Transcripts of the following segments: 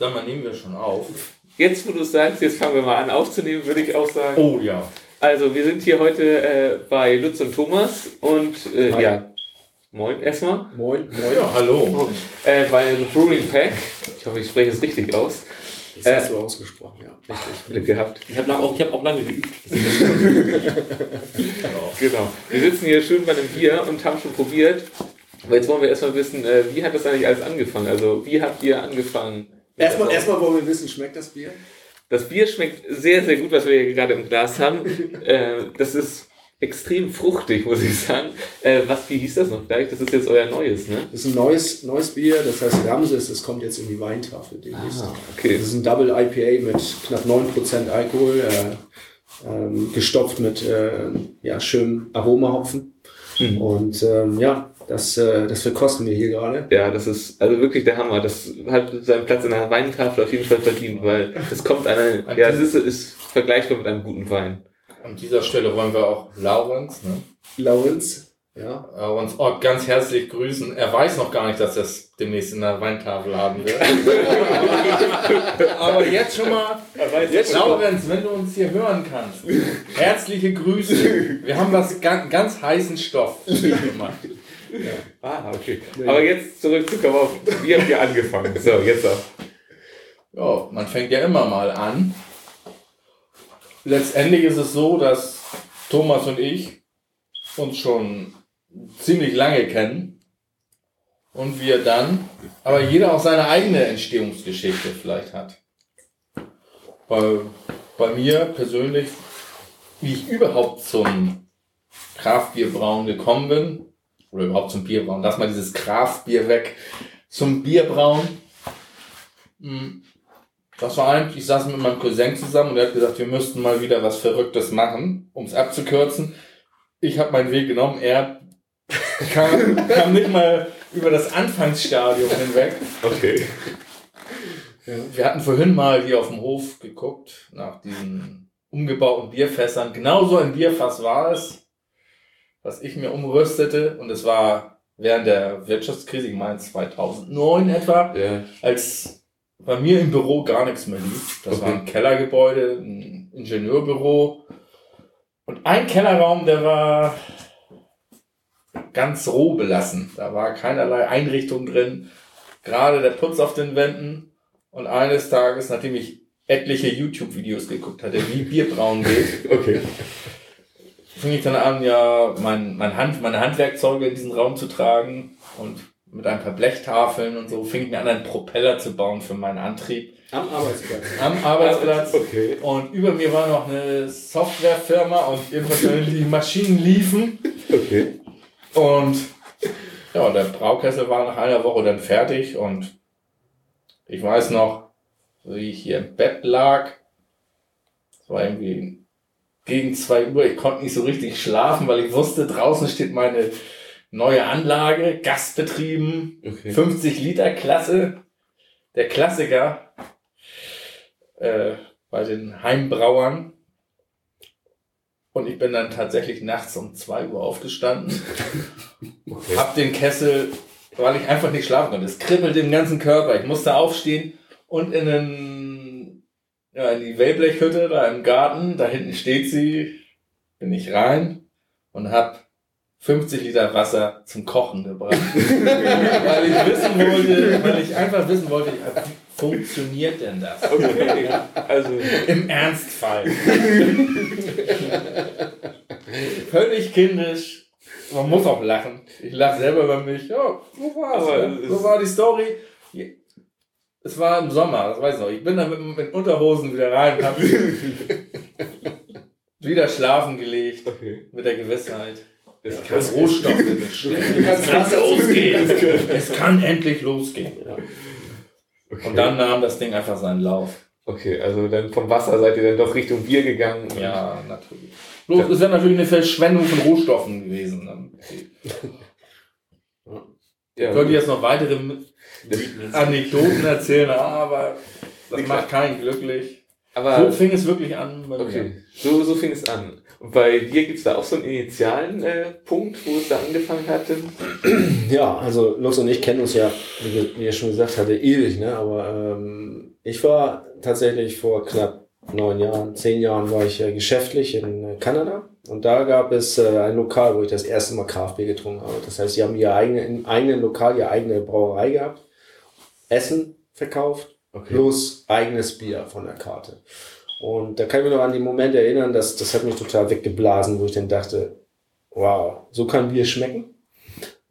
Sag mal, nehmen wir schon auf. Jetzt, wo du es sagst, jetzt fangen wir mal an aufzunehmen, würde ich auch sagen. Oh ja. Also, wir sind hier heute äh, bei Lutz und Thomas und äh, Hi. ja, moin erstmal. Moin, moin. Ja, hallo. Äh, bei The Brewing Pack. Ich hoffe, ich spreche es richtig aus. Das hast du ausgesprochen, ja. Richtig. Glück gehabt. Ich habe auch, ich hab auch lange geübt. Genau. Wir sitzen hier schön bei einem Bier und haben schon probiert. Aber jetzt wollen wir erstmal wissen, äh, wie hat das eigentlich alles angefangen? Also, wie habt ihr angefangen? Erstmal, erstmal wollen wir wissen, schmeckt das Bier? Das Bier schmeckt sehr, sehr gut, was wir hier gerade im Glas haben. äh, das ist extrem fruchtig, muss ich sagen. Äh, was, wie hieß das noch gleich? Das ist jetzt euer neues, ne? Das ist ein neues, neues Bier, das heißt Ramses, es kommt jetzt in die Weintafel demnächst. Ah, okay. Das ist ein Double IPA mit knapp 9% Alkohol, äh, ähm, gestopft mit äh, ja, schönem Aromahopfen. Mhm. Und ähm, ja, das, äh, das verkosten wir hier gerade. Ja, das ist also wirklich der Hammer. Das hat seinen Platz in der Weintafel auf jeden Fall verdient, weil es kommt einer, ja, es ist, ist vergleichbar mit einem guten Wein. An dieser Stelle wollen wir auch Laurenz, ne? Lawrence, ja. Laurenz Ott ganz herzlich grüßen. Er weiß noch gar nicht, dass er es demnächst in der Weintafel haben wird. Aber jetzt schon mal, Jetzt Laurenz, wenn du uns hier hören kannst, herzliche Grüße. Wir haben was ganz, ganz heißen Stoff gemacht. Ah, okay. Aber jetzt zurückzukommen auf, wie habt ihr angefangen? So, jetzt auch. Ja, man fängt ja immer mal an. Letztendlich ist es so, dass Thomas und ich uns schon ziemlich lange kennen und wir dann, aber jeder auch seine eigene Entstehungsgeschichte vielleicht hat. Bei, bei mir persönlich, wie ich überhaupt zum Kraftbierbrauen gekommen bin, oder überhaupt zum Bierbrauen, lass mal dieses Kraftbier weg, zum Bierbrauen. Hm, das war eigentlich, ich saß mit meinem Cousin zusammen und er hat gesagt, wir müssten mal wieder was Verrücktes machen, um es abzukürzen. Ich habe meinen Weg genommen, er kam, kam nicht mal über das Anfangsstadium hinweg. Okay. Wir hatten vorhin mal hier auf dem Hof geguckt nach diesen umgebauten Bierfässern. Genauso ein Bierfass war es, was ich mir umrüstete und es war während der Wirtschaftskrise, ich meine 2009 etwa, Ja. als bei mir im Büro gar nichts mehr lief. Das Okay. war ein Kellergebäude, ein Ingenieurbüro. Und ein Kellerraum, der war ganz roh belassen. Da war keinerlei Einrichtung drin. Gerade der Putz auf den Wänden. Und eines Tages, nachdem ich etliche YouTube-Videos geguckt hatte, wie Bierbrauen geht, Okay. Fing ich dann an, ja, mein, mein Hand, meine Handwerkzeuge in diesen Raum zu tragen und mit ein paar Blechtafeln und so fing ich mir an, einen Propeller zu bauen für meinen Antrieb Am Arbeitsplatz. am Arbeitsplatz. Okay. Und über mir war noch eine Softwarefirma und wenn die Maschinen liefen. Okay. Und ja, und der Braukessel war nach einer Woche dann fertig und ich weiß noch, wie ich hier im Bett lag. Es war irgendwie gegen zwei Uhr. Ich konnte nicht so richtig schlafen, weil ich wusste, draußen steht meine neue Anlage, Gastbetrieben, Okay. 50 Liter Klasse, der Klassiker äh, bei den Heimbrauern. Und ich bin dann tatsächlich nachts um 2 Uhr aufgestanden, Okay. hab den Kessel, weil ich einfach nicht schlafen konnte. Es kribbelt im ganzen Körper. Ich musste aufstehen und in, den, ja, in die Wellblechhütte da im Garten, da hinten steht sie, bin ich rein und hab 50 Liter Wasser zum Kochen gebracht. weil ich wissen wollte, weil ich einfach wissen wollte, wie funktioniert denn das? Okay. Also, Im Ernstfall. Völlig kindisch. Man muss auch lachen. Ich lache selber über mich. Ja, so. Aber ne? es So war die Story. Es war im Sommer, das weiß ich noch. Ich bin dann mit, mit Unterhosen wieder rein und hab wieder schlafen gelegt. okay. Mit der Gewissheit. Es kann Rohstoffe bestellen. Es kann losgehen. Es kann endlich losgehen. Okay. Und dann nahm das Ding einfach seinen Lauf. Okay, also dann vom Wasser seid ihr dann doch Richtung Bier gegangen. Ja, natürlich. Bloß, es wäre natürlich eine Verschwendung von Rohstoffen gewesen. Ich Ja, könnte jetzt noch weitere Anekdoten erzählen, aber das macht keinen glücklich. So aber fing es wirklich an. mir. okay, so, so fing es an. Und bei dir gibt es da auch so einen initialen äh, Punkt, wo es da angefangen hatte? Ja, also Lux und ich kennen uns ja, wie, er schon gesagt hatte, ewig, ne? Aber ähm, Ich war tatsächlich vor knapp neun Jahren, zehn Jahren war ich äh, geschäftlich in äh, Kanada und da gab es äh, ein Lokal, wo ich das erste Mal Kraftbier getrunken habe. Das heißt, sie haben ihr eigene, im eigenen Lokal, ihre eigene Brauerei gehabt, Essen verkauft, Okay. plus eigenes Bier von der Karte. Und da kann ich mich noch an den Moment erinnern, dass das hat mich total weggeblasen, wo ich dann dachte, wow, so kann Bier schmecken.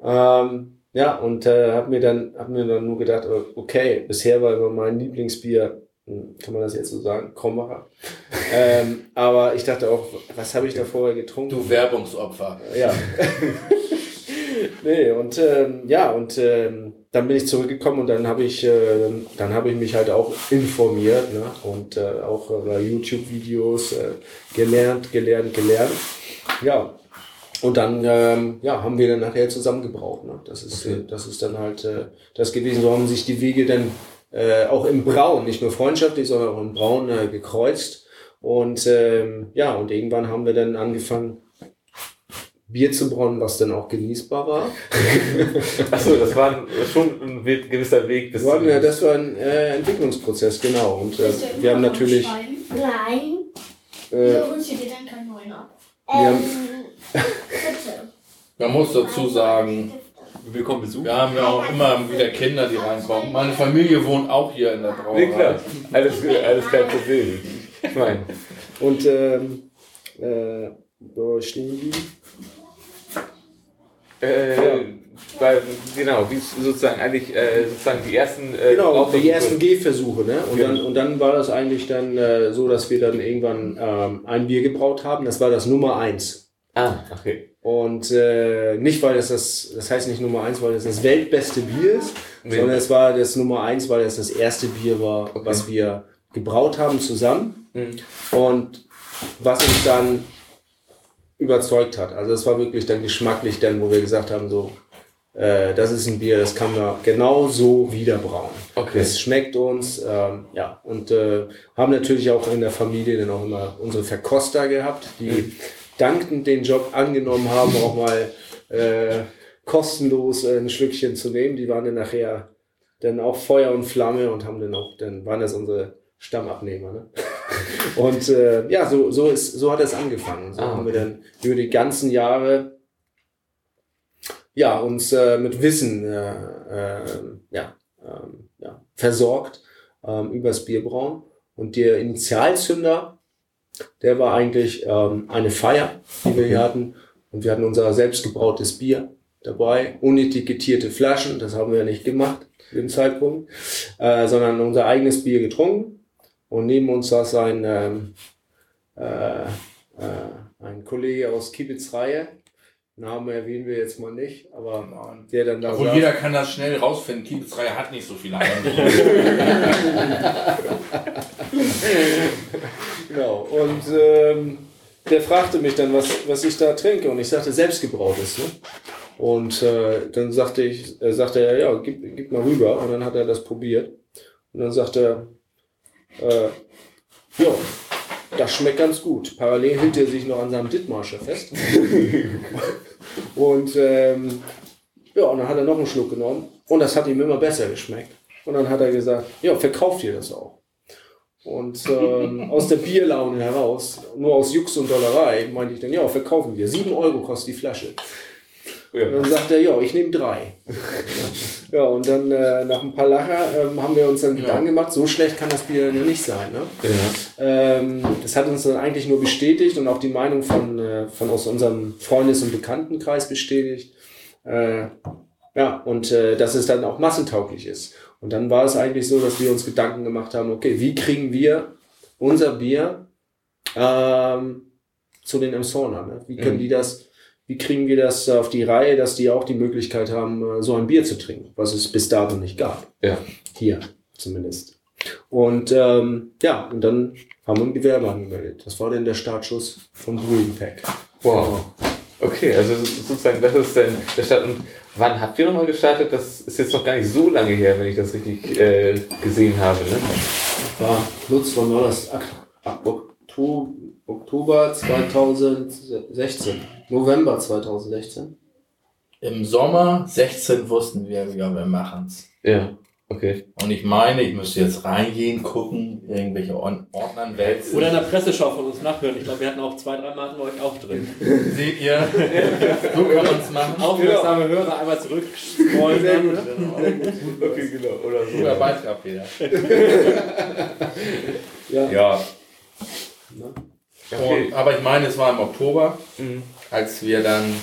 Ähm, ja, und äh, habe mir dann hab mir dann nur gedacht, okay, bisher war immer mein Lieblingsbier, kann man das jetzt so sagen, Krombacher. ähm, aber ich dachte auch, was habe ich da vorher getrunken? Du Werbungsopfer. Ja. nee, und ähm, ja, und ähm, dann bin ich zurückgekommen und dann habe ich, äh, dann habe ich mich halt auch informiert ne? und äh, auch über YouTube-Videos äh, gelernt, gelernt, gelernt. Ja. Und dann ähm, ja, haben wir dann nachher zusammen gebraucht. Ne? Das, ist, Okay. das ist dann halt äh, das gewesen. So haben sich die Wege dann äh, auch im Braun, nicht nur freundschaftlich, sondern auch im Braun äh, gekreuzt. Und ähm, ja, und irgendwann haben wir dann angefangen, Bier zu brauen, was dann auch genießbar war. Achso, das war schon ein gewisser Weg bis Das war, ja, das war ein äh, Entwicklungsprozess, genau. Und äh, wir haben natürlich? Nein. äh, Wieso holst du dir dann keinen neuen ab? Wir haben- Ähm, bitte. Man muss dazu sagen, Willkommen Besuch. wir haben ja auch immer wieder Kinder, die reinkommen. Meine Familie wohnt auch hier in der Brauerei. Nee, klar. Alles, alles kein Problem. Ich meine, und ähm, äh, wo stehen geblieben? äh, weil, genau, wie sozusagen eigentlich äh, sozusagen die ersten äh, Genau, die ersten Gehversuche, ne? Und Ja. dann, und dann war das eigentlich dann äh, so, dass wir dann irgendwann ähm, ein Bier gebraut haben. Das war das Nummer eins. Ah, okay. Und äh, nicht, weil das das, das heißt nicht Nummer eins, weil das das weltbeste Bier ist, Nee. sondern es war das Nummer eins, weil es das erste Bier war, Okay. was wir gebraut haben zusammen Mhm. und was uns dann überzeugt hat. Also es war wirklich dann geschmacklich dann, wo wir gesagt haben, so, äh, das ist ein Bier, das kann man genau so wieder brauen. Okay. Es schmeckt uns, ähm, ja, und äh, haben natürlich auch in der Familie dann auch immer unsere Verkoster gehabt, die dankend den Job angenommen haben, auch mal äh, kostenlos äh, ein Schlückchen zu nehmen. Die waren dann nachher dann auch Feuer und Flamme und haben dann auch, dann waren das unsere Stammabnehmer. Ne? Und äh, ja, so, so, ist, so hat es angefangen. So Ah, haben wir dann über die ganzen Jahre ja, uns äh, mit Wissen äh, äh, ja, ähm, ja, versorgt ähm, übers Bierbrauen. Und der Initialzünder, der war eigentlich ähm, eine Feier, die wir hier hatten. Und wir hatten unser selbstgebrautes Bier dabei, unetikettierte Flaschen, das haben wir nicht gemacht zu dem Zeitpunkt, äh, sondern unser eigenes Bier getrunken. Und neben uns saß ein, ähm, äh, äh, ein Kollege aus Kiebitzreihe. Namen erwähnen wir jetzt mal nicht, aber der dann da Obwohl saß. jeder kann das schnell rausfinden. Kiebitzreihe hat nicht so viele Einwohner. Genau. Und ähm, der fragte mich dann, was, was ich da trinke. Und ich sagte, selbstgebrautes. Ne? Und äh, dann sagte ich, äh, sagte er, ja, gib, gib mal rüber. Und dann hat er das probiert. Und dann sagte er, äh, ja, das schmeckt ganz gut. Parallel hielt er sich noch an seinem Dittmarscher fest. und ähm, ja, und dann hat er noch einen Schluck genommen. Und das hat ihm immer besser geschmeckt. Und dann hat er gesagt, ja, verkauft ihr das auch. Und ähm, aus der Bierlaune heraus, nur aus Jux und Dollerei, meinte ich dann, ja, verkaufen wir. Sieben Euro kostet die Flasche. Und Ja. dann sagt er, ja, ich nehme drei. ja, und dann äh, nach ein paar Lacher ähm, haben wir uns dann Gedanken gemacht, so schlecht kann das Bier ja nicht sein. Ne? Ja. Ähm, das hat uns dann eigentlich nur bestätigt und auch die Meinung von, äh, von aus unserem Freundes- und Bekanntenkreis bestätigt. Äh, ja, und äh, dass es dann auch massentauglich ist. Und dann war es eigentlich so, dass wir uns Gedanken gemacht haben, okay, wie kriegen wir unser Bier ähm, zu den Emsonern? Ne? Wie können Mhm. die das, wie kriegen wir das auf die Reihe, dass die auch die Möglichkeit haben, äh, so ein Bier zu trinken, was es bis dato nicht gab. Ja. Hier zumindest. Und ähm, ja, und dann haben wir ein Gewerbe angemeldet. Das war dann der Startschuss vom Brewing Pack. Wow. Okay, also sozusagen, das ist dann der Start. Und wann habt ihr nochmal gestartet? Das ist jetzt noch gar nicht so lange her, wenn ich das richtig äh, gesehen habe. Ne? War Lutz, wann war das? Oktober 2016. November 2016. Im Sommer 16 wussten wir, ja, wir machen's. Ja. Okay. Und ich meine, ich müsste jetzt reingehen, gucken, irgendwelche Or- Ordnern wälzen. Oder in der Presseschau von uns nachhören. Ich glaube, wir hatten auch zwei, drei Mal hatten euch auch drin. Seht ihr? so kann man es machen. Aufmerksame Hörer einmal zurück scrollen. Sehr gut. Okay, genau. Oder so. Guter Beitrag wieder. Ja. Ja, Okay. und, aber ich meine, es war im Oktober, Mhm. als wir dann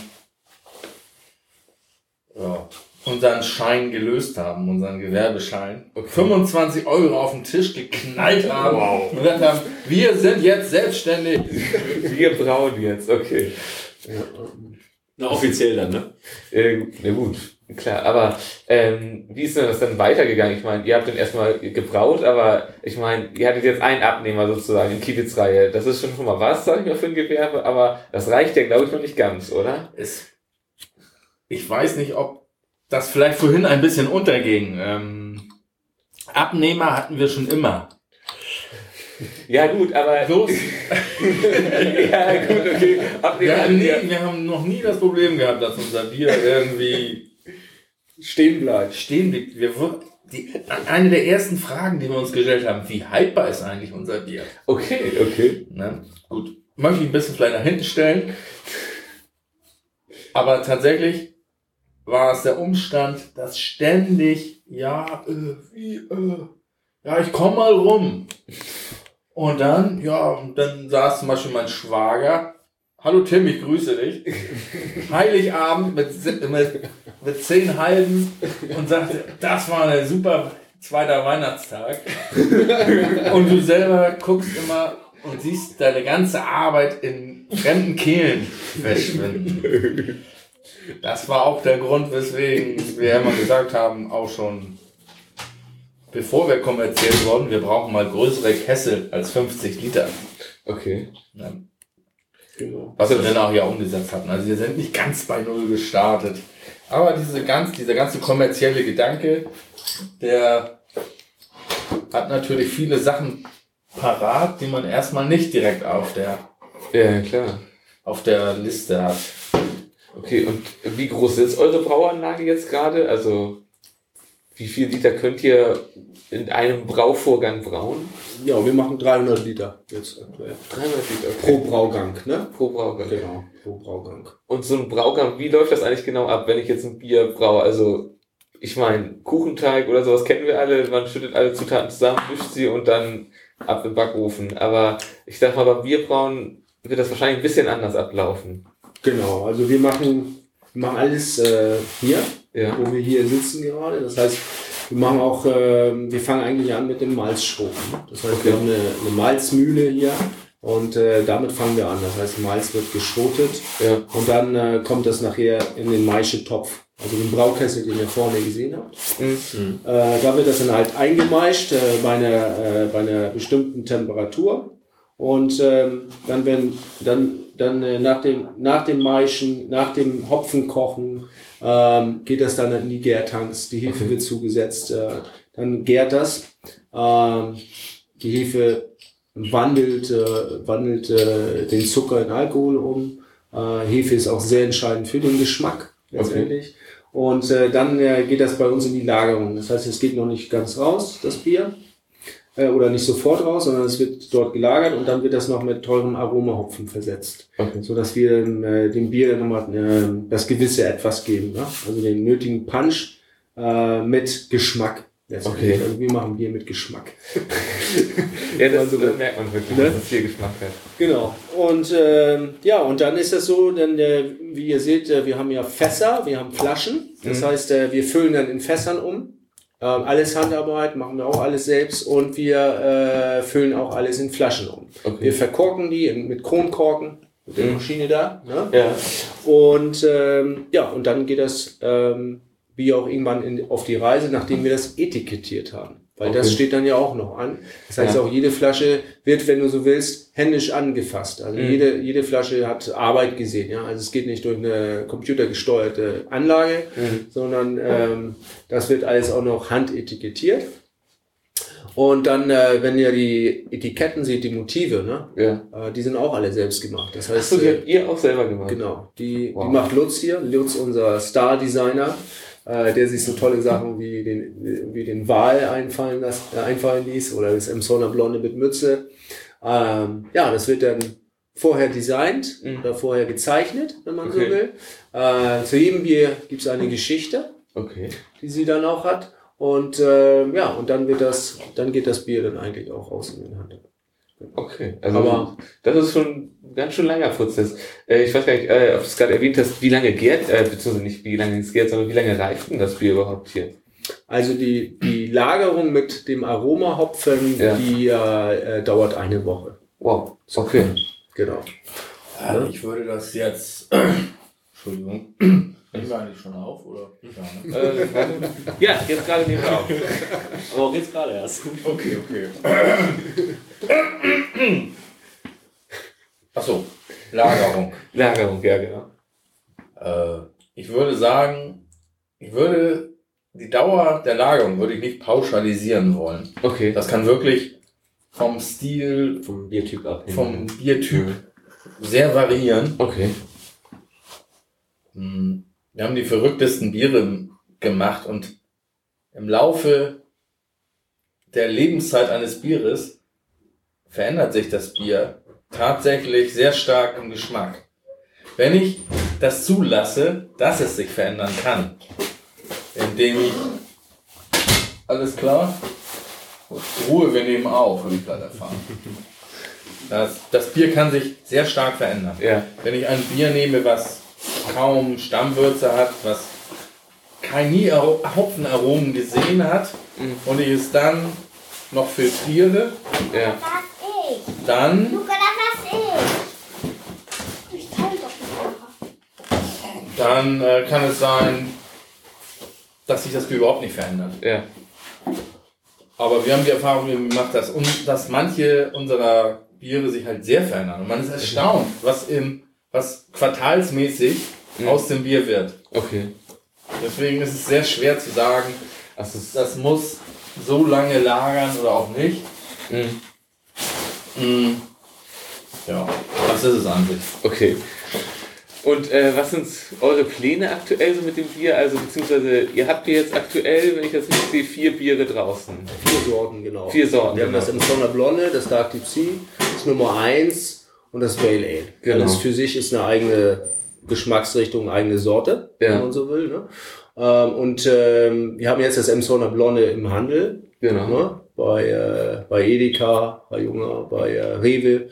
ja, unseren Schein gelöst haben, unseren Gewerbeschein. 25 Euro auf den Tisch geknallt haben und gesagt haben, wir sind jetzt selbstständig. Wir brauen jetzt, okay. Na, offiziell dann, ne? Äh, na gut, klar. Aber ähm, wie ist denn das dann weitergegangen? Ich meine, ihr habt dann erstmal gebraut, aber ich meine, ihr hattet jetzt einen Abnehmer sozusagen in Kiebitz-Reihe. Das ist schon schon mal was, sag ich mal, für ein Gewerbe, aber das reicht ja, glaube ich, noch nicht ganz, oder? Es, ich weiß nicht, ob das vielleicht vorhin ein bisschen unterging. Ähm, Abnehmer hatten wir schon immer. Ja, gut, aber. Bloß, ja, gut, okay. Abnehmer wir, haben nie, wir. haben noch nie das Problem gehabt, dass unser Bier irgendwie Stehen bleibt. stehen blieb. Wir, die, eine der ersten Fragen, die wir uns gestellt haben, wie haltbar ist eigentlich unser Bier? Okay, okay. Ne? Gut, möchte ich ein bisschen vielleicht nach hinten stellen. Aber tatsächlich war es der Umstand, dass ständig, ja, äh, wie, äh, ja, ich komm mal rum. Und dann, ja, und dann saß zum Beispiel mein Schwager. Hallo Tim, ich grüße dich. Heiligabend mit, mit, mit zehn Halben und sagte, das war ein super zweiter Weihnachtstag. Und du selber guckst immer und siehst deine ganze Arbeit in fremden Kehlen verschwinden. Das war auch der Grund, weswegen wir immer gesagt haben, auch schon bevor wir kommerziell wurden, wir brauchen mal größere Kessel als 50 Liter. Okay. Ja. Genau. Was wir dann auch ja umgesetzt hatten. Also wir sind nicht ganz bei Null gestartet. Aber diese ganz, dieser ganze kommerzielle Gedanke, der hat natürlich viele Sachen parat, die man erstmal nicht direkt auf der, Ja, klar. auf der Liste hat. Okay, und wie groß ist eure Brauanlage jetzt gerade? Also, wie viel Liter könnt ihr in einem Brauvorgang brauen? Ja, wir machen 300 Liter jetzt aktuell. 300 Liter. Pro Braugang, ne? Pro Braugang. Genau, pro Braugang. Und so ein Braugang, wie läuft das eigentlich genau ab, wenn ich jetzt ein Bier braue? Also, ich meine, Kuchenteig oder sowas kennen wir alle, man schüttet alle Zutaten zusammen, mischt sie und dann ab im Backofen. Aber ich sag mal, beim Bierbrauen wird das wahrscheinlich ein bisschen anders ablaufen. Genau, also wir machen, wir machen alles äh, hier, Ja. wo wir hier sitzen gerade. Das heißt, wir machen auch, äh, wir fangen eigentlich an mit dem Malzschrot. Das heißt, wir haben eine, eine Malzmühle hier und äh, damit fangen wir an. Das heißt, Malz wird geschrotet Ja. und dann äh, kommt das nachher in den Maischetopf. Also den Braukessel, den ihr vorne gesehen habt. Mhm. Äh, da wird das dann halt eingemeischt äh, bei, einer, äh, bei einer bestimmten Temperatur. Und ähm, dann, wenn, dann, dann äh, nach, dem, nach dem Maischen, nach dem Hopfenkochen, ähm, geht das dann in die Gärtanks. Die Hefe wird zugesetzt, äh, dann gärt das. Ähm, die Hefe wandelt, äh, wandelt äh, den Zucker in Alkohol um. Äh, Hefe ist auch sehr entscheidend für den Geschmack letztendlich. Und äh, dann äh, geht das bei uns in die Lagerung. Das heißt, es geht noch nicht ganz raus, das Bier. Äh, oder nicht sofort raus, sondern es wird dort gelagert und dann wird das noch mit teurem Aromahopfen versetzt. Okay. So dass wir äh, dem Bier nochmal äh, das gewisse Etwas geben. Ne? Also den nötigen Punch äh, mit Geschmack. Okay. Also wir machen Bier mit Geschmack. Ja, das, das merkt man wirklich, ne? dass es viel Geschmack hat. Genau. Und ähm, ja, und dann ist das so, denn äh, wie ihr seht, äh, wir haben ja Fässer, wir haben Flaschen. Das Mhm. heißt, äh, wir füllen dann in Fässern um. Ähm, alles Handarbeit, machen wir auch alles selbst und wir äh, füllen auch alles in Flaschen um. Okay. Wir verkorken die mit Kronkorken, mit der Mhm. Maschine da. Ne? Ja. Und ähm, ja, und dann geht das ähm, Bier auch irgendwann in, auf die Reise, nachdem wir das etikettiert haben. Weil das Okay. steht dann ja auch noch an. Das heißt, Ja. auch jede Flasche wird, wenn du so willst, händisch angefasst. Also Mhm. jede, jede Flasche hat Arbeit gesehen. Ja? Also es geht nicht durch eine computergesteuerte Anlage, Mhm. sondern ähm, das wird alles auch noch handetikettiert. Und dann, äh, wenn ihr die Etiketten seht, die Motive, ne? Ja. äh, die sind auch alle selbst gemacht. Das Achso, heißt, die äh, habt ihr auch selber gemacht. Genau, die, Wow. die macht Lutz hier. Lutz, unser Star-Designer. Äh, der sich so tolle Sachen wie den, wie den Wal einfallen, las, äh, einfallen ließ oder das Emsonner Blonde mit Mütze. Ähm, ja, das wird dann vorher designt Mhm. oder vorher gezeichnet, wenn man so Okay. will. Äh, zu jedem Bier gibt es eine Geschichte, Okay. die sie dann auch hat. Und äh, ja, und dann wird das, dann geht das Bier dann eigentlich auch raus in den Handel. Okay. Also Aber- das ist schon ein ganz schön langer Prozess. Äh, ich weiß gar nicht, äh, ob du es gerade erwähnt hast, wie lange gärt, äh, beziehungsweise nicht wie lange es gärt, sondern wie lange reift denn das Bier überhaupt hier? Also die, die Lagerung mit dem Aromahopfen, Ja. die äh, äh, dauert eine Woche. Wow. Okay. Genau. Ja, ich würde das jetzt. Entschuldigung. Nehmen wir eigentlich schon auf, oder? Ja, ne? ja, jetzt gerade nehmen wir auf. Aber auch jetzt gerade erst. Okay, okay. Achso, Lagerung. Lagerung, ja, genau. Äh, ich würde sagen, ich würde die Dauer der Lagerung würde ich nicht pauschalisieren wollen. Okay. Das kann wirklich vom Stil, Vom Biertyp abhängen. vom Biertyp sehr variieren. Okay. Hm, Wir haben die verrücktesten Biere gemacht und im Laufe der Lebenszeit eines Bieres verändert sich das Bier tatsächlich sehr stark im Geschmack. Wenn ich das zulasse, dass es sich verändern kann, indem ich alles klar, Ruhe, wir nehmen auf, habe ich gerade erfahren. Das, das Bier kann sich sehr stark verändern. Ja. Wenn ich ein Bier nehme, was kaum Stammwürze hat, was kein nie Aro- Hopfenaromen gesehen hat Mhm. und ich es dann noch filtriere, Ja. Das dann, Luca, das ich. Ich teile doch nicht dann äh, kann es sein, dass sich das Bier überhaupt nicht verändert. Ja. Aber wir haben die Erfahrung gemacht, dass, un, dass manche unserer Biere sich halt sehr verändern. Und man ist erstaunt, was, im, was quartalsmäßig Mhm. aus dem Bier wird. Okay. Deswegen ist es sehr schwer zu sagen, Also, es- das muss so lange lagern oder auch nicht. Mhm. Mm. Ja, das ist es an sich. Okay. Und äh, was sind eure Pläne aktuell so mit dem Bier? Also beziehungsweise ihr habt hier jetzt aktuell, wenn ich das richtig sehe, vier Biere draußen. Vier Sorten, genau. Vier Sorten, Wir haben genau. das Emsonner Blonde, das Dark Deep Sea, das Nummer 1 und das Pale Ale. Genau. Alles für sich ist eine eigene Geschmacksrichtung, eigene Sorte, Ja. wenn man so will. Ne? Ähm, und ähm, wir haben jetzt das Emsonner Blonde im Handel. Genau. Ne? Bei, äh, bei Edeka, bei Junger, bei äh, Rewe.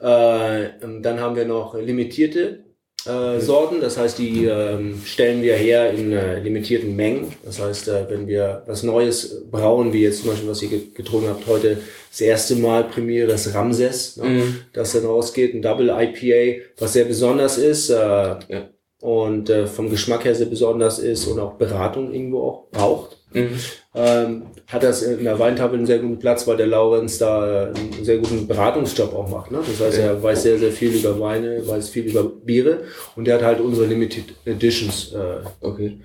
Äh, dann haben wir noch limitierte äh, Sorten, das heißt, die ähm, stellen wir her in äh, limitierten Mengen. Das heißt, äh, wenn wir was Neues brauen, wie jetzt zum Beispiel, was ihr ge- getrunken habt heute, das erste Mal Premiere, das Ramses, ne? Mhm. das dann rausgeht, ein Double IPA, was sehr besonders ist äh, Ja. und äh, vom Geschmack her sehr besonders ist und auch Beratung irgendwo auch braucht Mhm. ähm, hat das in der Weintafel einen sehr guten Platz, weil der Laurenz da äh, einen sehr guten Beratungsjob auch macht. Ne? Das heißt, er weiß sehr, sehr viel über Weine, weiß viel über Biere und der hat halt unsere Limited Editions, äh, Okay.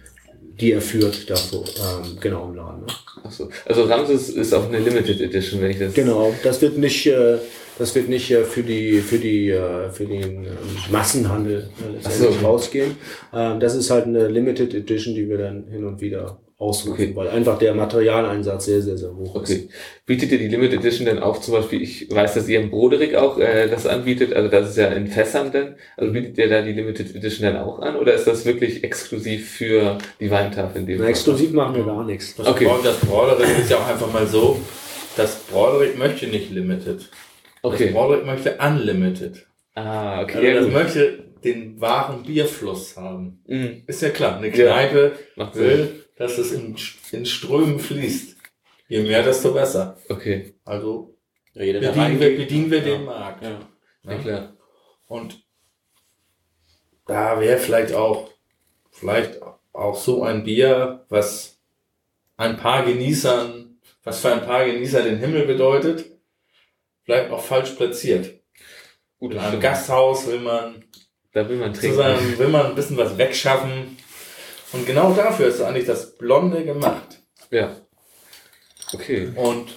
die er führt, davor, ähm, genau im Laden. Ne? Achso. Also Ramses ist auch eine Limited Edition, wenn ich das. Genau, das wird nicht, äh, das wird nicht äh, für die, für die, äh, für den ähm, Massenhandel so. rausgehen. Ähm, das ist halt eine Limited Edition, die wir dann hin und wieder ausrufen, Okay. weil einfach der Materialeinsatz sehr, sehr, sehr hoch ist. Okay. Bietet ihr die Limited Edition denn auch zum Beispiel, ich weiß, dass ihr im Broderick auch äh, das anbietet, also das ist ja in Fässern denn, also bietet ihr da die Limited Edition dann auch an oder ist das wirklich exklusiv für die Weintafel in dem Na, Fall? exklusiv machen wir gar nichts. Das Okay. Und das Broderick ist ja auch einfach mal so, das Broderick möchte nicht limited. Das Okay. Broderick möchte unlimited. Ah, okay. Also ja, das möchte den wahren Bierfluss haben. Mhm. Ist ja klar, eine Ja. Kneipe Macht Sinn. will, dass es in, in Strömen fließt. Je mehr, desto besser. Okay. Also Ja, jeder, der bedienen wir, bedienen wir Ja. den Markt. Ja. Ja, klar. Und da wäre vielleicht auch, vielleicht auch so ein Bier, was ein paar Genießern, was für ein paar Genießer den Himmel bedeutet, vielleicht auch falsch platziert. Gut, In einem stimmt. Gasthaus will man Da will man trinken. sozusagen, will man ein bisschen was wegschaffen. Und genau dafür ist eigentlich das Blonde gemacht. Ja. Okay. Und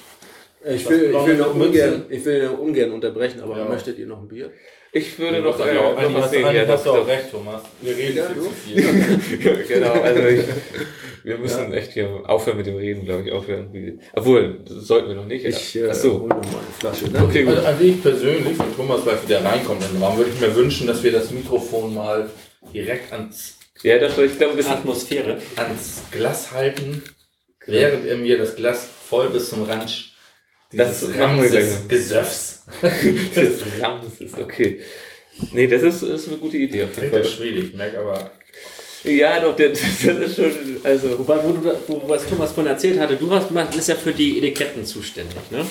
Ich will, ich will, noch ungern, ich will ungern unterbrechen, aber Ja. möchtet ihr noch ein Bier? Ich würde noch, Ja, äh, noch was hast, sehen. eigentlich Ja, hast du doch, auch recht, Thomas. Wir reden Ja, viel du? zu viel. genau, also ich, wir müssen echt hier aufhören mit dem Reden, glaube ich, aufhören. Obwohl, das sollten wir noch nicht. Ich ja. äh, Ach so. hol noch mal eine Flasche. Ne? Okay, gut. Also, also ich persönlich, wenn Thomas gleich wieder reinkommt in den Raum, würde ich mir wünschen, dass wir das Mikrofon mal direkt ans, Ja, das ich glaube, ein bisschen. Atmosphäre. ans Glas halten, während er mir das Glas voll bis zum Rand Das Ramses. Gesöffs. Das Rams ist okay. Nee, das ist, ist eine gute Idee auf jeden Fall. schwierig, ich merke aber. Ja, doch, das, das ist schon, also. Wobei, wo du, da- wo, was Thomas vorhin erzählt hatte, du hast, ist ja für die Etiketten zuständig, ne?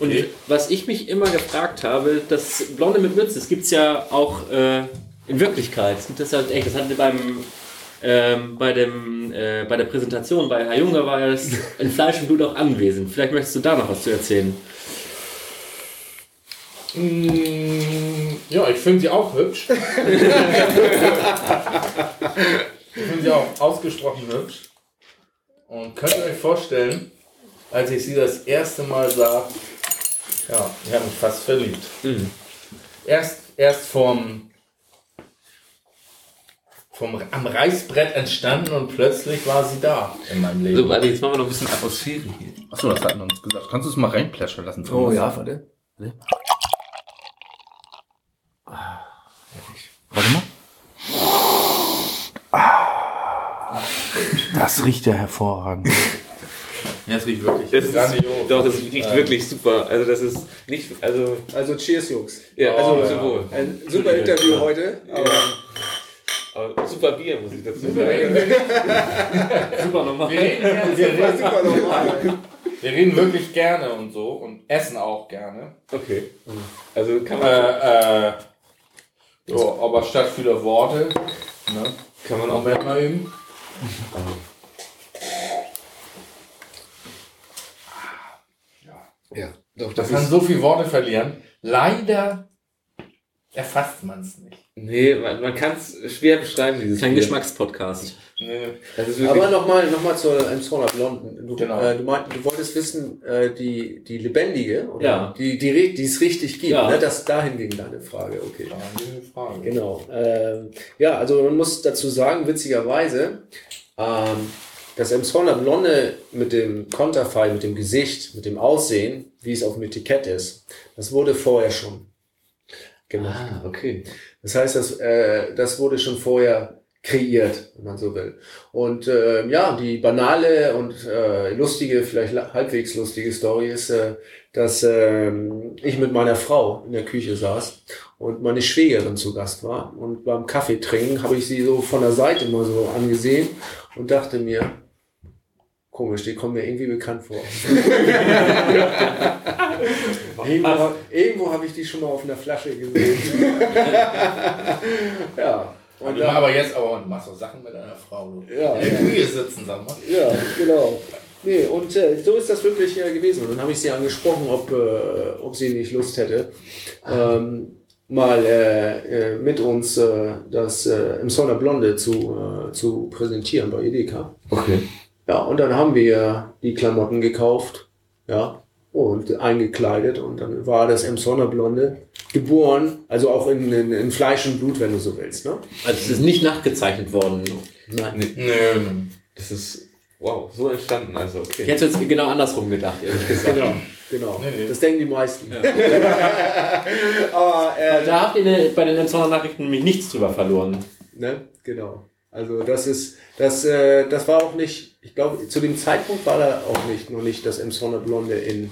Und Okay. was ich mich immer gefragt habe, das Blonde mit Mütze, das gibt es ja auch äh, in Wirklichkeit. Das halt echt, das hatten wir beim, ähm, bei, dem, äh, bei der Präsentation bei Herr Junger war ja das in Fleisch und Blut auch anwesend. Vielleicht möchtest du da noch was zu erzählen. Mm, Ja, ich finde sie auch hübsch. ich finde sie auch ausgesprochen hübsch. Und könnt ihr euch vorstellen, als ich sie das erste Mal sah, ja, ich habe mich fast verliebt. Erst, erst vom, vom, am Reißbrett entstanden und plötzlich war sie da in meinem Leben. So, warte, jetzt machen wir noch ein bisschen Atmosphäre hier. Achso, das hatten wir uns gesagt. Kannst du es mal reinplätschern lassen? Oh ja, warte. Warte mal. Das riecht ja hervorragend. Ja, es riecht wirklich Das ist, grandios. doch, das riecht wirklich super. Also, das ist nicht, also, Also cheers, Jungs. ja, Oh, also, ja. zum Wohl. Ein super Interview heute. Aber Aber super Bier, muss ich dazu sagen. Super nochmal. Wir reden, wir, reden, super normal. wir reden wirklich gerne und so und essen auch gerne. Okay. Also, kann man, Äh, äh, so, aber statt vieler Worte, ne, kann man auch Moment mal eben. Ja, doch, Man das kann ist, so viele Worte verlieren. Leider erfasst man es nicht. nee, man, man kann es schwer beschreiben, dieses Kein Bier. Geschmackspodcast. Nee. Aber nochmal noch mal zur Emsona Blonden. Du, Genau. äh, du, meint, du wolltest wissen, äh, die, die lebendige, oder? Ja. Die, die, die es richtig gibt. Ja. Ne? Das dahin ging deine Frage, okay. Ja, eine Frage. Genau. Ähm, ja, also man muss dazu sagen, witzigerweise, ähm, das Emsona Blonde mit dem Konterfei, mit dem Gesicht, mit dem Aussehen, wie es auf dem Etikett ist, das wurde vorher schon gemacht. ah, okay. Das heißt, das, äh, das wurde schon vorher kreiert, wenn man so will. Und äh, ja, die banale und äh, lustige, vielleicht halbwegs lustige Story ist, äh, dass ähm, ich mit meiner Frau in der Küche saß und meine Schwägerin zu Gast war. Und beim Kaffeetrinken habe ich sie so von der Seite mal so angesehen und dachte mir, komisch, die kommen mir irgendwie bekannt vor. irgendwo irgendwo habe ich die schon mal auf einer Flasche gesehen. ja. Und Und du da, machst aber jetzt aber du machst so Sachen mit deiner Frau. Du. Ja, In der ja. Küche sitzen, sag mal. Ja, genau. Nee, und äh, so ist das wirklich äh, gewesen. Und dann habe ich sie angesprochen, ob, äh, ob sie nicht Lust hätte, ähm, mal äh, äh, mit uns äh, das äh, im Sonner Blonde zu, äh, zu präsentieren bei Edeka. Okay. Ja, und dann haben wir die Klamotten gekauft, ja, und eingekleidet und dann war das Emsonner Blonde geboren, also auch in, in, in Fleisch und Blut, wenn du so willst, ne? Also es ist nicht nachgezeichnet worden. Nein. Nö, nö. Das ist, wow, so entstanden, also, Ich okay. hätte jetzt genau andersrum gedacht, ehrlich gesagt. Genau, genau. Nee, nee. Das denken die meisten. Aber, äh, Da habt ihr bei den Emsonner Nachrichten nämlich nichts drüber verloren. Ne? Genau. Also das ist, das, äh, das war auch nicht, ich glaube, zu dem Zeitpunkt war da auch nicht, noch nicht das Emsonner Blonde in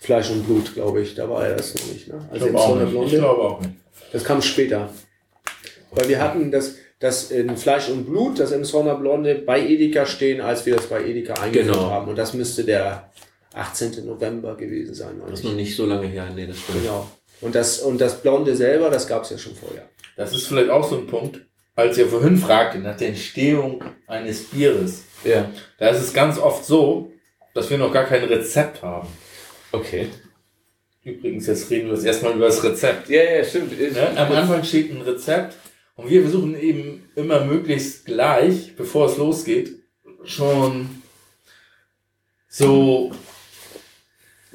Fleisch und Blut, glaube ich. Da war er das noch nicht. Ne? Ich Also glaube auch nicht. Ich Blonde, glaube auch nicht. das kam später. Weil wir hatten das, das in Fleisch und Blut, das Emsonner Blonde bei Edeka stehen, als wir das bei Edeka eingeführt Genau. haben. Und das müsste der 18. November gewesen sein. meine Das ist ich. noch nicht so lange her, nee, das stimmt. Genau. Und das, und das Blonde selber, das gab es ja schon vorher. Das ist vielleicht auch so ein Punkt, als ihr vorhin fragte nach der Entstehung eines Bieres. Ja. Da ist es ganz oft so, dass wir noch gar kein Rezept haben. Okay. Übrigens, jetzt reden wir jetzt erstmal über das Rezept. Ja, ja, stimmt. Ich- Ne? Am Anfang steht ein Rezept und wir versuchen eben immer möglichst gleich, bevor es losgeht, schon so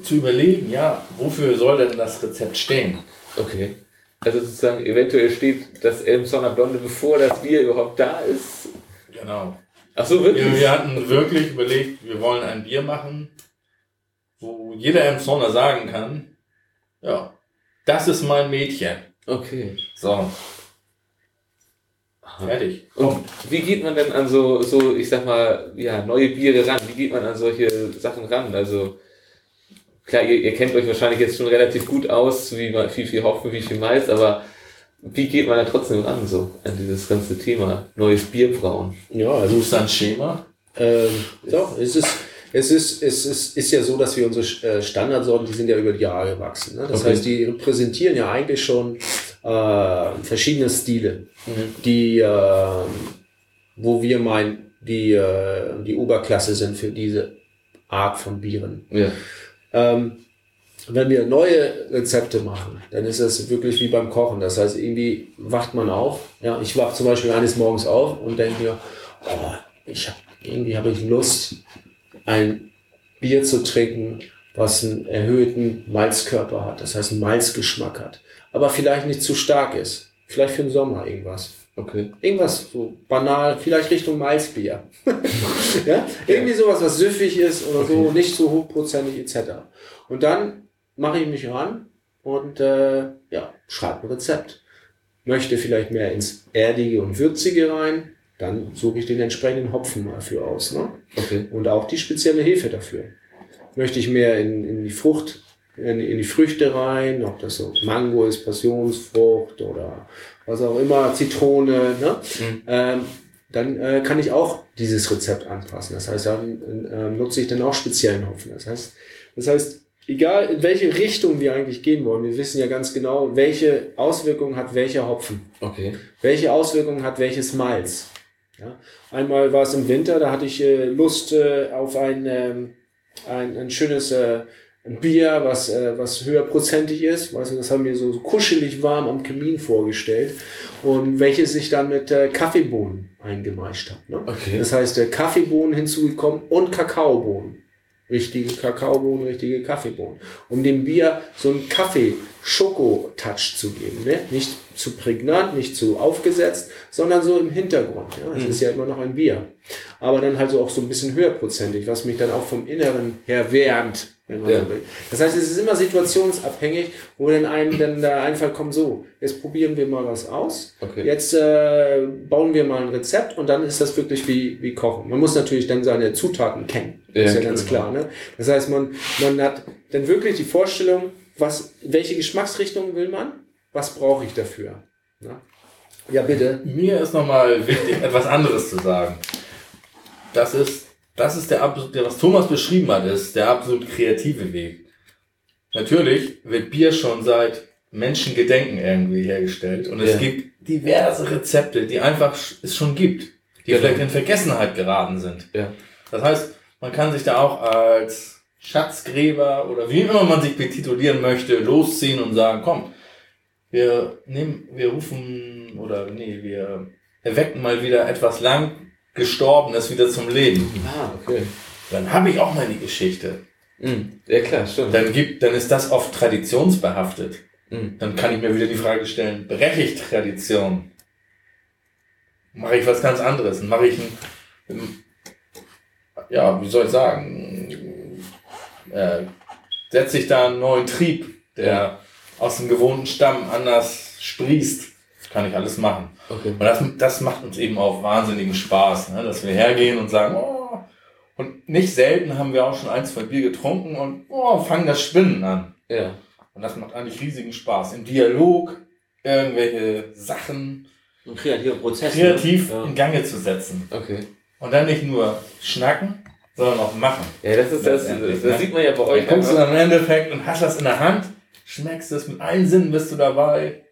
zu überlegen, ja, wofür soll denn das Rezept stehen? Okay. Also sozusagen, eventuell steht das Elmshorner Blonde, bevor das Bier überhaupt da ist. Genau. Ach so, wirklich? Wir, wir hatten wirklich überlegt, wir wollen ein Bier machen, wo jeder Emsonner sagen kann, ja, das ist mein Mädchen. Okay. So. Fertig. Und wie geht man denn an so, so, ich sag mal, ja, neue Biere ran? Wie geht man an solche Sachen ran? Also, klar, ihr, ihr kennt euch wahrscheinlich jetzt schon relativ gut aus, wie man, wie viel Hopfen, wie viel Malz, aber wie geht man da trotzdem ran, so, an dieses ganze Thema, neues Bier brauen? Ja, also Suchst du ein Schema? Ähm, doch, es ist, es ist, es ist, ist ja so, dass wir unsere äh, Standardsorten, die sind ja über die Jahre gewachsen. Ne? Das Okay. heißt, die repräsentieren ja eigentlich schon äh, verschiedene Stile, die, äh, wo wir meinen, die, äh, die Oberklasse sind für diese Art von Bieren. Ja. Ähm, wenn wir neue Rezepte machen, dann ist das wirklich wie beim Kochen. Das heißt, irgendwie wacht man auf. Ja, ich wach zum Beispiel eines Morgens auf und denke mir, oh, ich hab, irgendwie habe ich Lust, ein Bier zu trinken, was einen erhöhten Malzkörper hat. Das heißt, einen Malzgeschmack hat. Aber vielleicht nicht zu stark ist. Vielleicht für den Sommer irgendwas. Okay. Irgendwas so banal, vielleicht Richtung Malzbier. ja? Irgendwie sowas, was süffig ist oder so, nicht so hochprozentig etc. Und dann mache ich mich ran und äh, ja, schreibe ein Rezept. Möchte vielleicht mehr ins Erdige und Würzige rein, dann suche ich den entsprechenden Hopfen dafür aus. Ne? Okay. Und auch die spezielle Hefe dafür. Möchte ich mehr in, in die Frucht, in, in die Früchte rein, ob das so Mango ist, Passionsfrucht oder was auch immer, Zitrone, ne? ähm, dann äh, kann ich auch dieses Rezept anpassen. Das heißt, dann äh, nutze ich dann auch speziellen Hopfen. Das heißt, das heißt, egal in welche Richtung wir eigentlich gehen wollen, wir wissen ja ganz genau, welche Auswirkungen hat welcher Hopfen. Okay. Welche Auswirkungen hat welches Malz? Ja? Einmal war es im Winter, da hatte ich äh, Lust äh, auf ein, ähm, ein, ein schönes äh, ein Bier, was, äh, was höherprozentig ist. Weißt du, das haben wir so, kuschelig warm am Kamin vorgestellt. Und welches sich dann mit äh, Kaffeebohnen eingemeischt hat. Ne? Okay. Das heißt, äh, Kaffeebohnen hinzugekommen und Kakaobohnen. Richtige Kakaobohnen, richtige Kaffeebohnen. Um dem Bier so einen Kaffee-Schoko-Touch zu geben. Ne? Nicht zu prägnant, nicht zu aufgesetzt, sondern so im Hintergrund. Ja? Es ist ja immer noch ein Bier. Aber dann halt so auch so ein bisschen höherprozentig, was mich dann auch vom Inneren her wärmt. Wenn man Ja. so will. Das heißt, es ist immer situationsabhängig, wo dann einem dann der Einfall kommt, so, jetzt probieren wir mal was aus. Okay. Jetzt äh, bauen wir mal ein Rezept und dann ist das wirklich wie, wie Kochen. Man muss natürlich dann seine Zutaten kennen. Ja, ist ja ganz klar. Ne? Das heißt, man, man hat dann wirklich die Vorstellung, was, welche Geschmacksrichtung will man? Was brauche ich dafür? Ne? Ja, bitte. Mir ist nochmal wichtig, etwas anderes zu sagen. Das ist, das ist der absolut, der, was Thomas beschrieben hat, ist der absolut kreative Weg. Natürlich wird Bier schon seit Menschengedenken irgendwie hergestellt und es Ja. gibt diverse Rezepte, die einfach es schon gibt, die Genau. vielleicht in Vergessenheit geraten sind. Ja. Das heißt, man kann sich da auch als Schatzgräber oder wie immer man sich betitulieren möchte, losziehen und sagen, komm, wir nehmen, wir rufen oder nee, wir erwecken mal wieder etwas lang Gestorbenes wieder zum Leben. Ah, okay. Dann habe ich auch mal die Geschichte. Mhm. Ja, klar, stimmt. Dann gibt, dann ist das oft traditionsbehaftet. Mhm. Dann kann ich mir wieder die Frage stellen, breche ich Tradition? Mache ich was ganz anderes? Mache ich ein, ein ja, wie soll ich sagen, äh, setze ich da einen neuen Trieb, der Ja. aus dem gewohnten Stamm anders sprießt. Kann ich alles machen. Okay. Und das, das macht uns eben auch wahnsinnigen Spaß, ne? dass wir hergehen und sagen, oh, und nicht selten haben wir auch schon ein, zwei Bier getrunken und oh, fangen das Spinnen an. Ja. Und das macht eigentlich riesigen Spaß. Im Dialog irgendwelche Sachen Ein kreativer Prozess. kreativ ne? in Gange zu setzen. Okay. Und dann nicht nur schnacken, sondern auch machen. Ja, das ist das, das, das ne? sieht man ja bei Dann euch. guckst du einfach. dann im Endeffekt und hast das in der Hand, schmeckst es mit allen Sinnen, bist du dabei.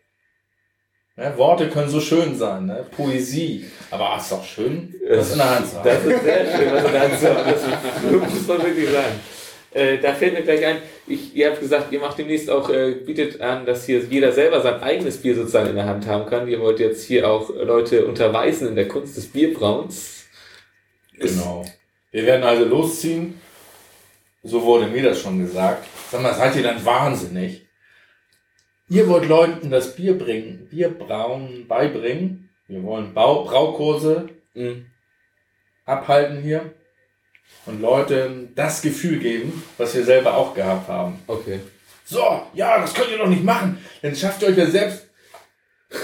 Ne, Worte können so schön sein, ne? Poesie. Aber es ist doch schön, das in der Hand zu haben. Das ist sehr schön, was du da hast. Das muss man wirklich sagen. Äh, da fällt mir gleich ein, ich, ihr habt gesagt, ihr macht demnächst auch, äh, bietet an, dass hier jeder selber sein eigenes Bier sozusagen in der Hand haben kann. Ihr wollt jetzt hier auch Leute unterweisen in der Kunst des Bierbrauns. Genau. Wir werden also losziehen so wurde mir das schon gesagt, sag mal, seid ihr dann wahnsinnig? Ihr wollt Leuten das Bier bringen, Bierbrauen beibringen. Wir wollen Bau Braukurse Mhm. abhalten hier und Leuten das Gefühl geben, was wir selber auch gehabt haben. Okay. So, ja, das könnt ihr doch nicht machen. Dann schafft ihr euch ja selbst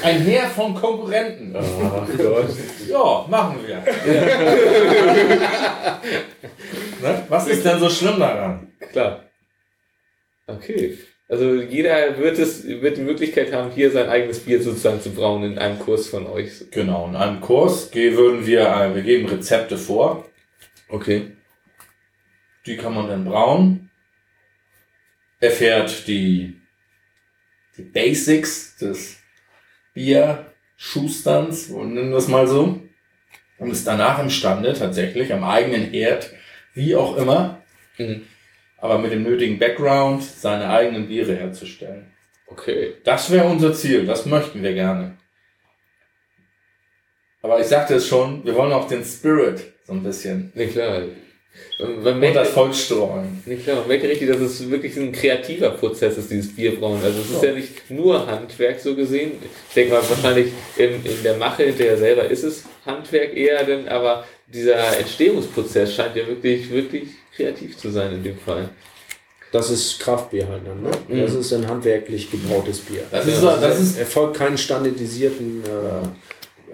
ein Heer von Konkurrenten. Gott. Ja, machen wir. ne? Was ist denn so schlimm daran? Klar. Okay. Also jeder wird es, wird die Möglichkeit haben, hier sein eigenes Bier sozusagen zu brauen in einem Kurs von euch. Genau, in einem Kurs würden wir, äh, wir geben Rezepte vor. Okay. Die kann man dann brauen. Erfährt die, die Basics des Bierschusterns, und nennen wir es mal so. Und ist danach imstande, tatsächlich am eigenen Herd, wie auch immer, Mhm. Aber mit dem nötigen Background, seine eigenen Biere herzustellen. Okay. Das wäre unser Ziel, das möchten wir gerne. Aber ich sagte es schon, wir wollen auch den Spirit so ein bisschen Ne, klar. Man und das Volk streuen. ne, klar, man merkt ja richtig, dass es wirklich ein kreativer Prozess ist, dieses Bierbrauen. Also es ist Ja. ja nicht nur Handwerk so gesehen. Ich denke mal, wahrscheinlich in, in der Mache hinterher selber ist es Handwerk eher, denn, aber dieser Entstehungsprozess scheint ja wirklich, wirklich kreativ zu sein in dem Fall. Das ist Kraftbier halt dann, ne? Mhm. Das ist ein handwerklich gebrautes Bier. Das ist, das ist, Er folgt keinen standardisierten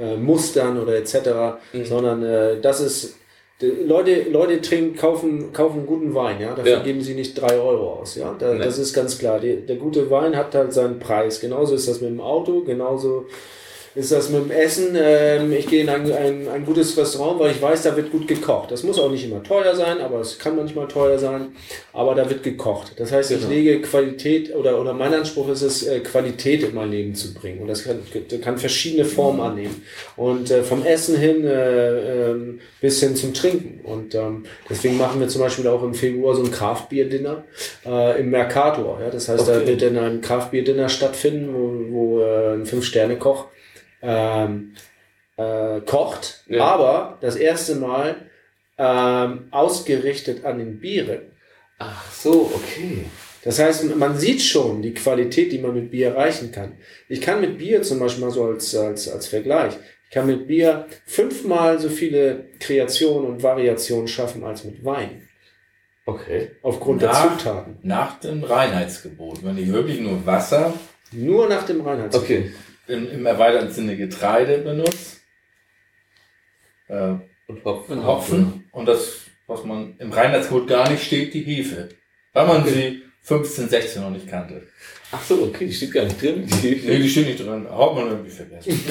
äh, äh, Mustern oder etc., Mhm. sondern äh, das ist Leute, Leute trinken, kaufen, kaufen guten Wein, ja. Dafür Ja. geben sie nicht drei Euro aus, ja. Da. Das ist ganz klar. Die, der gute Wein hat halt seinen Preis. Genauso ist das mit dem Auto, genauso ist das mit dem Essen. Ähm, ich gehe in ein, ein, ein gutes Restaurant, weil ich weiß, da wird gut gekocht. Das muss auch nicht immer teuer sein, aber es kann manchmal teuer sein. Aber da wird gekocht. Das heißt, ich Genau. lege Qualität oder, oder mein Anspruch ist es, äh, Qualität in mein Leben zu bringen. Und das kann, kann verschiedene Formen annehmen. Und äh, vom Essen hin äh, ähm, bis hin zum Trinken. Und ähm, deswegen machen wir zum Beispiel auch im Februar so ein Kraftbier-Dinner äh, im Mercator. Ja? Das heißt, da Okay. wird dann ein Kraftbier-Dinner stattfinden, wo, wo äh, ein Fünf-Sterne-Koch ähm, äh, kocht, Ja. aber das erste Mal ähm, ausgerichtet an den Bieren. Ach so, okay. Das heißt, man sieht schon die Qualität, die man mit Bier erreichen kann. Ich kann mit Bier zum Beispiel mal so als, als, als Vergleich, ich kann mit Bier fünfmal so viele Kreationen und Variationen schaffen als mit Wein. Okay. Aufgrund Ja. der Zutaten. nach dem Reinheitsgebot. Wenn ich wirklich nur Wasser Nur nach dem Reinheitsgebot. Okay. Im, im erweiterten Sinne Getreide benutze, äh, Und Hopfen. Hopfen und das, was man im Reinheitsgebot gar nicht steht, die Hefe. Weil man sie 15, 16 noch nicht kannte. Ach so, okay, die steht gar nicht drin. Die, Nee, die steht nicht drin. Hat man irgendwie vergessen.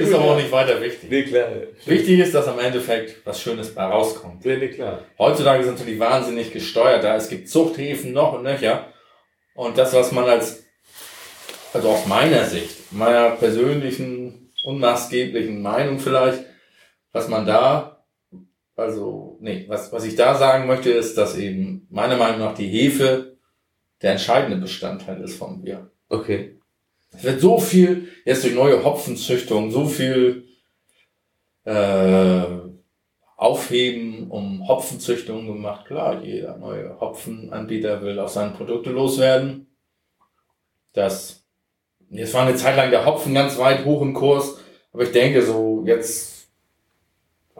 Ist aber auch nicht weiter wichtig. nee, klar. Wichtig ist, dass am Endeffekt was Schönes bei rauskommt. Nee, nee, klar. Heutzutage sind natürlich wahnsinnig gesteuert da. Es gibt Zuchthäfen noch und nöcher. Und das, was man als, also aus meiner Sicht, meiner persönlichen, unmaßgeblichen Meinung vielleicht, was man da, also, nee, was, was ich da sagen möchte, ist, dass eben meiner Meinung nach die Hefe der entscheidende Bestandteil ist vom Bier. Okay. Es wird so viel, jetzt durch neue Hopfenzüchtung, so viel äh, Aufheben um Hopfenzüchtung gemacht. Klar, jeder neue Hopfenanbieter will auch seine Produkte loswerden. Das, jetzt war eine Zeit lang der Hopfen ganz weit hoch im Kurs, aber ich denke so, jetzt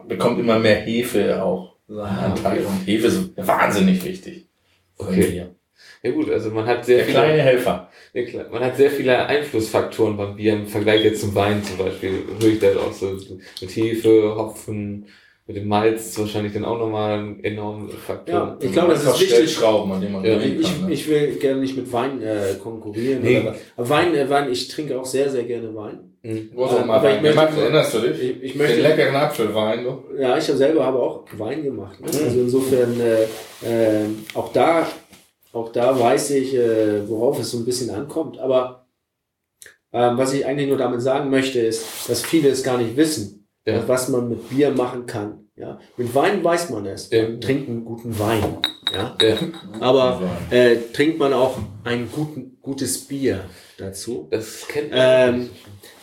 bekommt immer mehr Hefe auch seinen Ah, Anteil und Hefe ist wahnsinnig wichtig. Okay. Ja gut, also man hat sehr Der viele, kleine Helfer. man hat sehr viele Einflussfaktoren beim Bier im Vergleich jetzt zum Wein zum Beispiel. Höre ich das auch so mit Hefe, Hopfen, mit dem Malz ist wahrscheinlich dann auch nochmal ein enormer Faktor. Ja, ich glaube, das ist wichtig. Stellschrauben, an denen man Ja, Ich, kann, ne? ich will gerne nicht mit Wein äh, konkurrieren. Nee. Oder, aber Wein, äh, Wein, ich trinke auch sehr, sehr gerne Wein. Mhm. Du hast auch mal Wein gemacht, erinnerst du dich? Ich, ich Den möchte, leckeren Apfelwein, du? ja, ich selber habe auch Wein gemacht. Ne? Also insofern, äh, äh, auch da, auch da weiß ich, äh, worauf es so ein bisschen ankommt. Aber ähm, was ich eigentlich nur damit sagen möchte, ist, dass viele es gar nicht wissen, Ja. was man mit Bier machen kann. Ja? Mit Wein weiß man es. Ja. Man trinkt einen guten Wein. Ja? Ja, Aber äh, trinkt man auch ein guten, gutes Bier dazu? das kennt man. Ähm,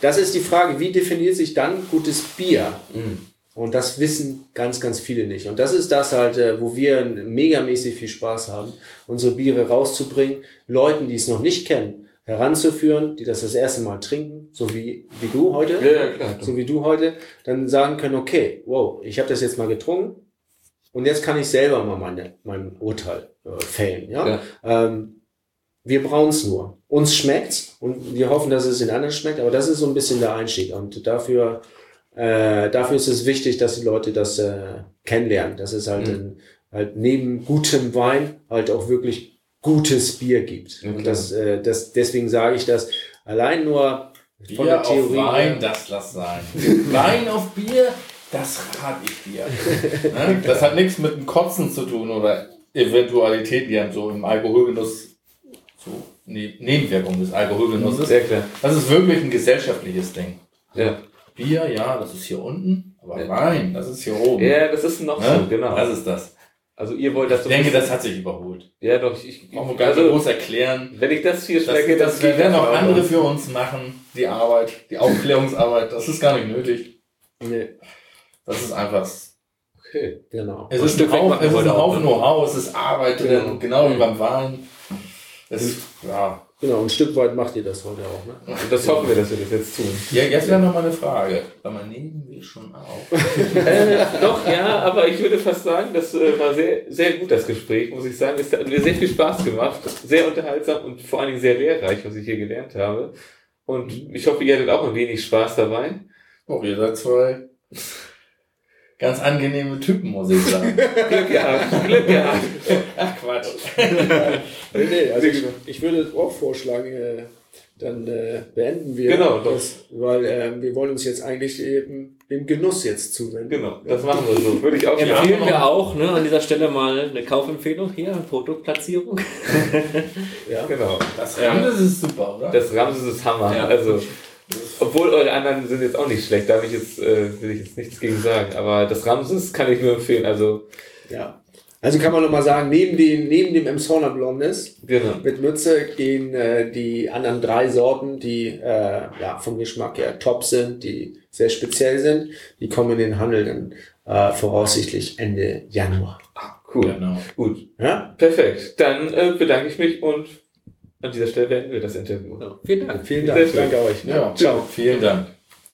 das ist die Frage, wie definiert sich dann gutes Bier? Mhm. Und das wissen ganz, ganz viele nicht. Und das ist das halt, äh, wo wir megamäßig viel Spaß haben, unsere Biere rauszubringen, Leuten, die es noch nicht kennen, heranzuführen, die das das erste Mal trinken, so wie, wie du heute, Ja, klar. so wie du heute, dann sagen können, okay, wow, ich habe das jetzt mal getrunken und jetzt kann ich selber mal meine, mein Urteil äh, fällen. Ja? Ja. Ähm, wir brauen es nur. Uns schmeckt's und wir hoffen, dass es den anderen schmeckt, aber das ist so ein bisschen der Einstieg. Und dafür, äh, dafür ist es wichtig, dass die Leute das äh, kennenlernen. Dass es halt, Mhm. in, halt neben gutem Wein halt auch wirklich gutes Bier gibt. Ja, und das, äh, das, deswegen sage ich das allein nur von Bier der auf Theorie. Wein, her. das lass sein. Wein auf Bier, das rate ich dir. Ne? Das hat nichts mit dem Kotzen zu tun oder Eventualitäten, die haben so im Alkoholgenuss so ne Nebenwirkungen des Alkoholgenusses. Sehr klar. Das ist wirklich ein gesellschaftliches Ding. Ja. Bier, ja, das ist hier unten, aber Ja. Wein, das ist hier oben. ja, das ist noch Ne? so, genau. Das ist das. Also ihr wollt das Ich so denke, das hat sich überholt. Ja, doch, ich, Brauchen wir gar nicht also, groß erklären. wenn ich das hier Das, schmecke, das, geht werden auch auch andere für uns machen, die Arbeit, die Aufklärungsarbeit. Das ist gar nicht nötig. Nee, Das ist einfach. Okay. genau. Es ist ein Haufen, es ist ein auch, Haufen ne? Know-how, es ist Arbeit drin, Genau. genau wie beim Wein. Es ist, ja. Genau, ein Stück weit macht ihr das heute auch. Ne? Und das hoffen wir, dass wir das jetzt tun. ja jetzt wäre noch mal eine Frage. Weil man nehmen wir schon auf. äh, doch, ja, aber ich würde fast sagen, das äh, war sehr, sehr gut, das Gespräch, muss ich sagen. Es hat mir sehr viel Spaß gemacht, sehr unterhaltsam und vor allen Dingen sehr lehrreich, was ich hier gelernt habe. Und ich hoffe, ihr hattet auch ein wenig Spaß dabei. Oh, ihr seid zwei ganz angenehme Typen, muss ich sagen. Glück gehabt, Glück gehabt. Ach Quatsch. Nee, nee, also ich, ich würde auch vorschlagen, äh, dann äh, beenden wir Genau, doch. das, weil äh, wir wollen uns jetzt eigentlich eben dem Genuss jetzt zuwenden. Genau, das machen wir so. Würde ich auch. Empfehlen wir auch ne, an dieser Stelle mal eine Kaufempfehlung hier, Produktplatzierung. Ja. Genau. Das Ramses ist super, oder? Das Ramses ist Hammer. Ja. Also, obwohl eure anderen sind jetzt auch nicht schlecht, da will ich jetzt, äh, will ich jetzt nichts gegen sagen. Aber das Ramses kann ich nur empfehlen. Also, ja. Also kann man nochmal sagen, neben, den, neben dem Emshorner Blondes genau. mit Mütze gehen äh, die anderen drei Sorten, die äh, ja, vom Geschmack her top sind, die sehr speziell sind, die kommen in den Handel dann äh, voraussichtlich Ende Januar. Cool. Genau. Gut. Ja? Perfekt. Dann äh, bedanke ich mich und an dieser Stelle beenden wir das Interview. Ja, vielen Dank. Vielen Dank. schön. Danke euch. Ne? Ja, Ciao. Vielen Dank.